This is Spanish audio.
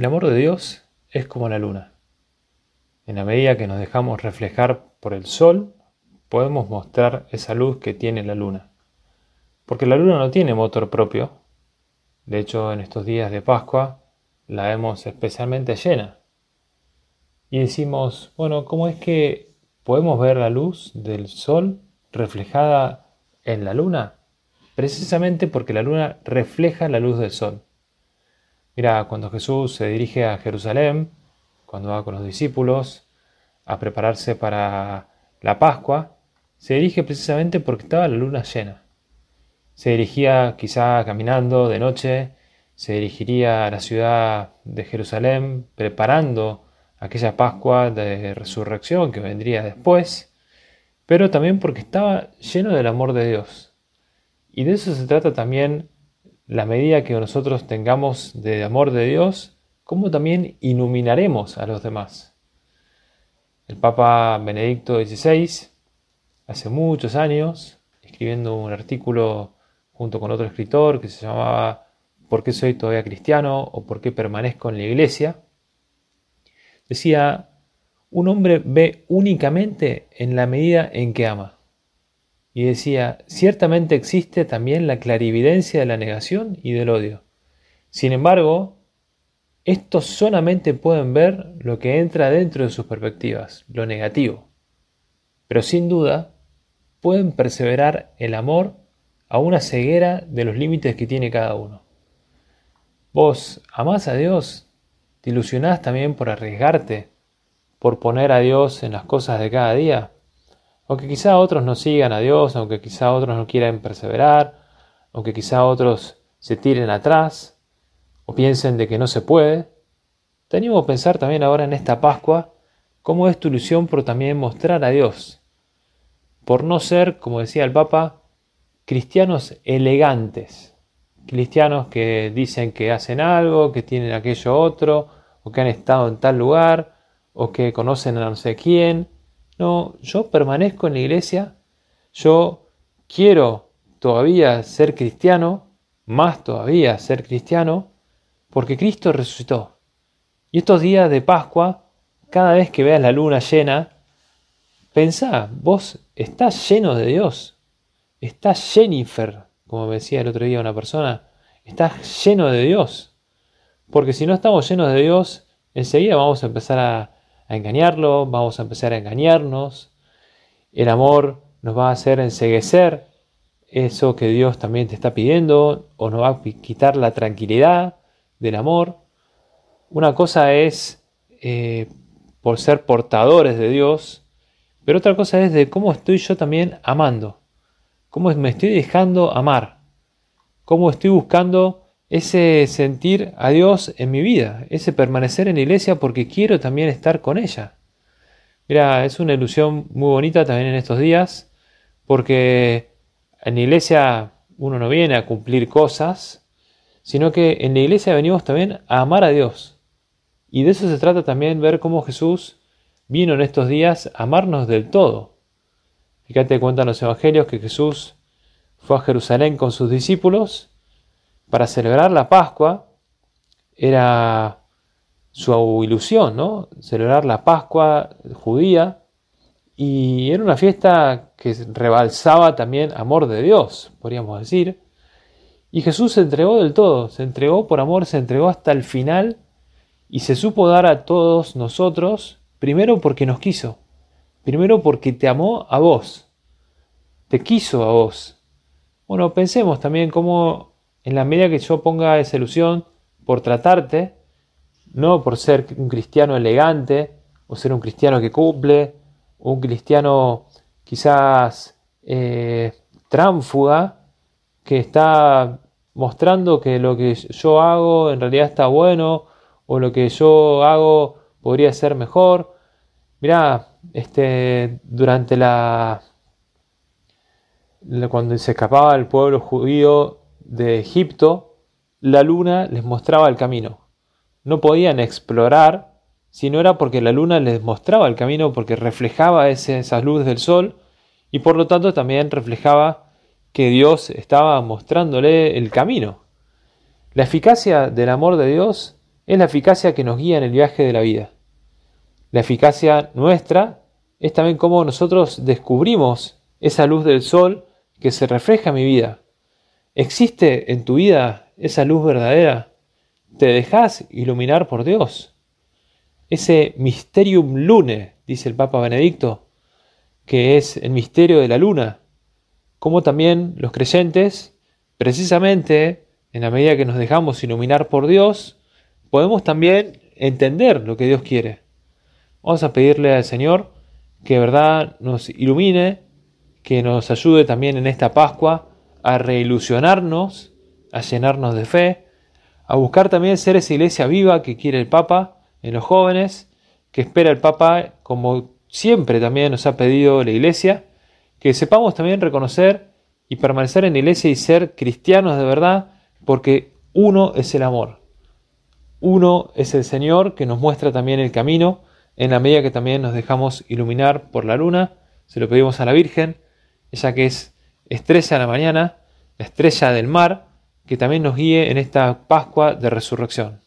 El amor de Dios es como la luna. En la medida que nos dejamos reflejar por el sol, podemos mostrar esa luz que tiene la luna. Porque la luna no tiene motor propio. De hecho, en estos días de Pascua la vemos especialmente llena. Y decimos, bueno, ¿cómo es que podemos ver la luz del sol reflejada en la luna? Precisamente porque la luna refleja la luz del sol. Mira, cuando Jesús se dirige a Jerusalén, cuando va con los discípulos a prepararse para la Pascua, se dirige precisamente porque estaba la luna llena. Se dirigía quizá caminando de noche, se dirigiría a la ciudad de Jerusalén preparando aquella Pascua de resurrección que vendría después, pero también porque estaba lleno del amor de Dios. Y de eso se trata también la medida que nosotros tengamos de amor de Dios, como también iluminaremos a los demás. El Papa Benedicto XVI, hace muchos años, escribiendo un artículo junto con otro escritor que se llamaba ¿Por qué soy todavía cristiano? o ¿Por qué permanezco en la iglesia? Decía, un hombre ve únicamente en la medida en que ama. Y decía, ciertamente existe también la clarividencia de la negación y del odio. Sin embargo, estos solamente pueden ver lo que entra dentro de sus perspectivas, lo negativo. Pero sin duda, pueden perseverar el amor a una ceguera de los límites que tiene cada uno. Vos amás a Dios, te ilusionás también por arriesgarte, por poner a Dios en las cosas de cada día. Aunque quizá otros no sigan a Dios, aunque quizá otros no quieran perseverar, aunque quizá otros se tiren atrás o piensen de que no se puede, tenemos que pensar también ahora en esta Pascua cómo es tu ilusión por también mostrar a Dios, por no ser, como decía el Papa, cristianos elegantes, cristianos que dicen que hacen algo, que tienen aquello otro, o que han estado en tal lugar, o que conocen a no sé quién, no, yo permanezco en la iglesia, yo quiero todavía ser cristiano, más todavía ser cristiano, porque Cristo resucitó. Y estos días de Pascua, cada vez que veas la luna llena, pensá, vos estás lleno de Dios, estás Jennifer, como me decía el otro día una persona, estás lleno de Dios. Porque si no estamos llenos de Dios, enseguida vamos a empezar a, a engañarlo, vamos a empezar a engañarnos. El amor nos va a hacer enseguecer eso que Dios también te está pidiendo o nos va a quitar la tranquilidad del amor. Una cosa es eh, por ser portadores de Dios, pero otra cosa es de cómo estoy yo también amando, cómo me estoy dejando amar, cómo estoy buscando ese sentir a Dios en mi vida, ese permanecer en la iglesia porque quiero también estar con ella. Mira, es una ilusión muy bonita también en estos días, porque en la iglesia uno no viene a cumplir cosas, sino que en la iglesia venimos también a amar a Dios. Y de eso se trata también ver cómo Jesús vino en estos días a amarnos del todo. Fíjate, cuentan los evangelios que Jesús fue a Jerusalén con sus discípulos para celebrar la Pascua era su ilusión, ¿no? Celebrar la Pascua judía y era una fiesta que rebalsaba también amor de Dios, podríamos decir. Y Jesús se entregó del todo, se entregó por amor, se entregó hasta el final y se supo dar a todos nosotros, primero porque nos quiso, primero porque te amó a vos, te quiso a vos. Bueno, pensemos también cómo en la medida que yo ponga esa ilusión por tratarte, no por ser un cristiano elegante, o ser un cristiano que cumple, un cristiano quizás eh, tránfuga, que está mostrando que lo que yo hago en realidad está bueno, o lo que yo hago podría ser mejor. Mirá, este, durante la, cuando se escapaba el pueblo judío de Egipto, la luna les mostraba el camino. No podían explorar si no era porque la luna les mostraba el camino, porque reflejaba esas luces del sol y por lo tanto también reflejaba que Dios estaba mostrándole el camino. La eficacia del amor de Dios es la eficacia que nos guía en el viaje de la vida. La eficacia nuestra es también cómo nosotros descubrimos esa luz del sol que se refleja en mi vida. ¿Existe en tu vida esa luz verdadera? ¿Te dejas iluminar por Dios? Ese mysterium lune, dice el Papa Benedicto, que es el misterio de la luna, como también los creyentes, precisamente en la medida que nos dejamos iluminar por Dios, podemos también entender lo que Dios quiere. Vamos a pedirle al Señor que verdad nos ilumine, que nos ayude también en esta Pascua a reilusionarnos, a llenarnos de fe, a buscar también ser esa iglesia viva que quiere el Papa en los jóvenes, que espera el Papa como siempre también nos ha pedido la iglesia, que sepamos también reconocer y permanecer en la iglesia y ser cristianos de verdad, porque uno es el amor. Uno es el Señor que nos muestra también el camino en la medida que también nos dejamos iluminar por la luna. Se lo pedimos a la Virgen, ella que es estrella de la mañana, la estrella del mar, que también nos guíe en esta Pascua de Resurrección.